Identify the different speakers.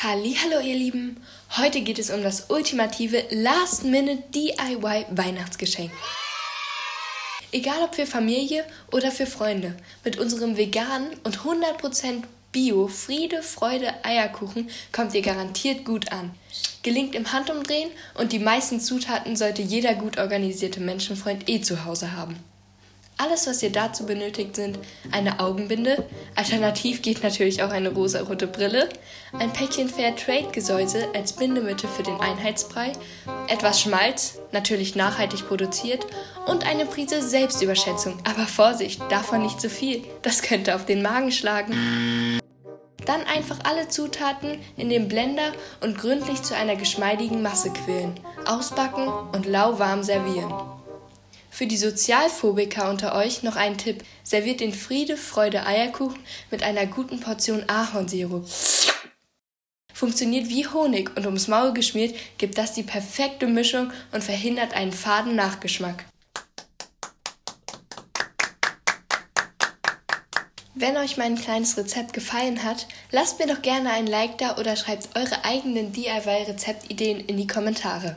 Speaker 1: Hallo ihr Lieben, heute geht es um das ultimative Last-Minute DIY Weihnachtsgeschenk. Egal ob für Familie oder für Freunde, mit unserem veganen und 100% Bio Friede, Freude, Eierkuchen kommt ihr garantiert gut an. Gelingt im Handumdrehen und die meisten Zutaten sollte jeder gut organisierte Menschenfreund eh zu Hause haben. Alles, was ihr dazu benötigt, sind eine Augenbinde, alternativ geht natürlich auch eine rosarote Brille, ein Päckchen Fairtrade-Gesäuse als Bindemittel für den Einheitsbrei, etwas Schmalz, natürlich nachhaltig produziert, und eine Prise Selbstüberschätzung. Aber Vorsicht, davon nicht zu viel, das könnte auf den Magen schlagen. Dann einfach alle Zutaten in den Blender und gründlich zu einer geschmeidigen Masse quillen, ausbacken und lauwarm servieren. Für die Sozialphobiker unter euch noch ein Tipp. Serviert den Friede, Freude Eierkuchen mit einer guten Portion Ahornsirup. Funktioniert wie Honig und ums Maul geschmiert gibt das die perfekte Mischung und verhindert einen faden Nachgeschmack. Wenn euch mein kleines Rezept gefallen hat, lasst mir doch gerne ein Like da oder schreibt eure eigenen DIY-Rezeptideen in die Kommentare.